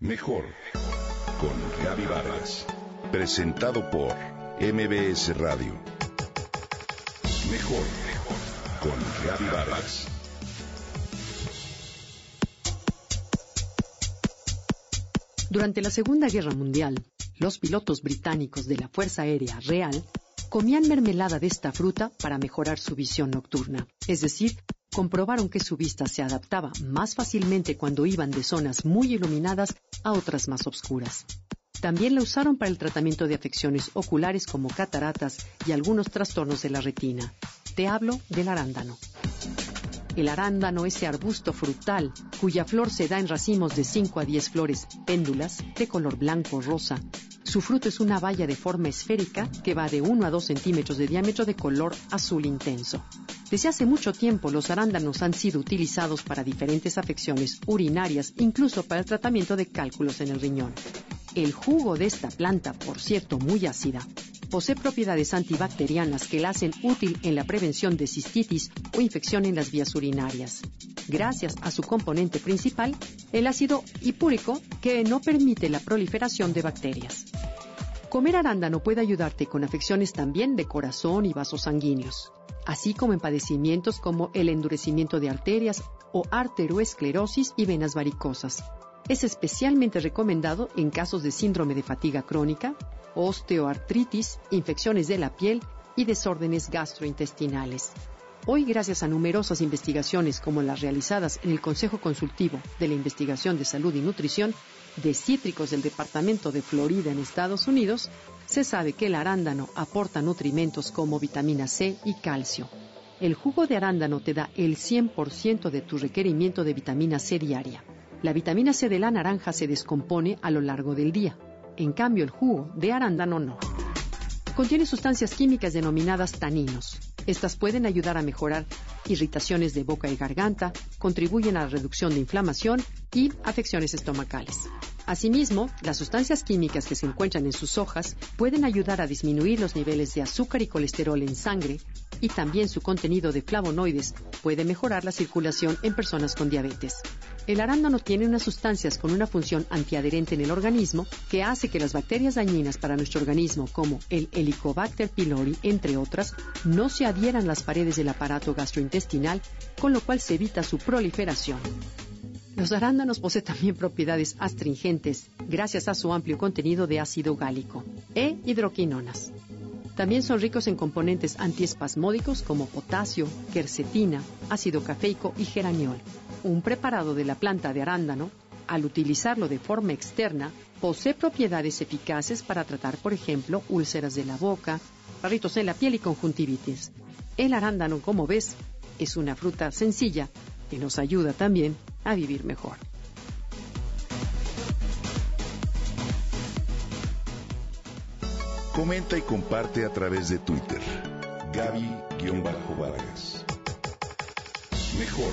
Mejor con Gaby Vargas. Presentado por MBS Radio. Mejor con Gaby Vargas. Durante la Segunda Guerra Mundial, los pilotos británicos de la Fuerza Aérea Real comían mermelada de esta fruta para mejorar su visión nocturna, es decir, comprobaron que su vista se adaptaba más fácilmente cuando iban de zonas muy iluminadas a otras más oscuras. También la usaron para el tratamiento de afecciones oculares como cataratas y algunos trastornos de la retina. Te hablo del arándano. El arándano, ese arbusto frutal, cuya flor se da en racimos de 5 a 10 flores péndulas de color blanco rosa. Su fruto es una baya de forma esférica que va de 1 a 2 centímetros de diámetro de color azul intenso. Desde hace mucho tiempo los arándanos han sido utilizados para diferentes afecciones urinarias, incluso para el tratamiento de cálculos en el riñón. El jugo de esta planta, por cierto muy ácida, posee propiedades antibacterianas que la hacen útil en la prevención de cistitis o infección en las vías urinarias. Gracias a su componente principal, el ácido hipúrico, que no permite la proliferación de bacterias. Comer arándano puede ayudarte con afecciones también de corazón y vasos sanguíneos así como en padecimientos como el endurecimiento de arterias o arteroesclerosis y venas varicosas. Es especialmente recomendado en casos de síndrome de fatiga crónica, osteoartritis, infecciones de la piel y desórdenes gastrointestinales. Hoy, gracias a numerosas investigaciones como las realizadas en el Consejo Consultivo de la Investigación de Salud y Nutrición de Cítricos del Departamento de Florida en Estados Unidos, se sabe que el arándano aporta nutrimentos como vitamina C y calcio. El jugo de arándano te da el 100% de tu requerimiento de vitamina C diaria. La vitamina C de la naranja se descompone a lo largo del día. En cambio, el jugo de arándano no. Contiene sustancias químicas denominadas taninos. Estas pueden ayudar a mejorar irritaciones de boca y garganta, contribuyen a la reducción de inflamación y afecciones estomacales. Asimismo, las sustancias químicas que se encuentran en sus hojas pueden ayudar a disminuir los niveles de azúcar y colesterol en sangre y también su contenido de flavonoides puede mejorar la circulación en personas con diabetes. El arándano tiene unas sustancias con una función antiadherente en el organismo que hace que las bacterias dañinas para nuestro organismo, como el Helicobacter pylori, entre otras, no se adhieran a las paredes del aparato gastrointestinal, con lo cual se evita su proliferación. Los arándanos poseen también propiedades astringentes gracias a su amplio contenido de ácido gálico e hidroquinonas. También son ricos en componentes antiespasmódicos como potasio, quercetina, ácido cafeico y geraniol un preparado de la planta de arándano, al utilizarlo de forma externa, posee propiedades eficaces para tratar, por ejemplo, úlceras de la boca, barritos en la piel y conjuntivitis. El arándano, como ves, es una fruta sencilla que nos ayuda también a vivir mejor. Comenta y comparte a través de Twitter. Gaby-Vargas. Mejor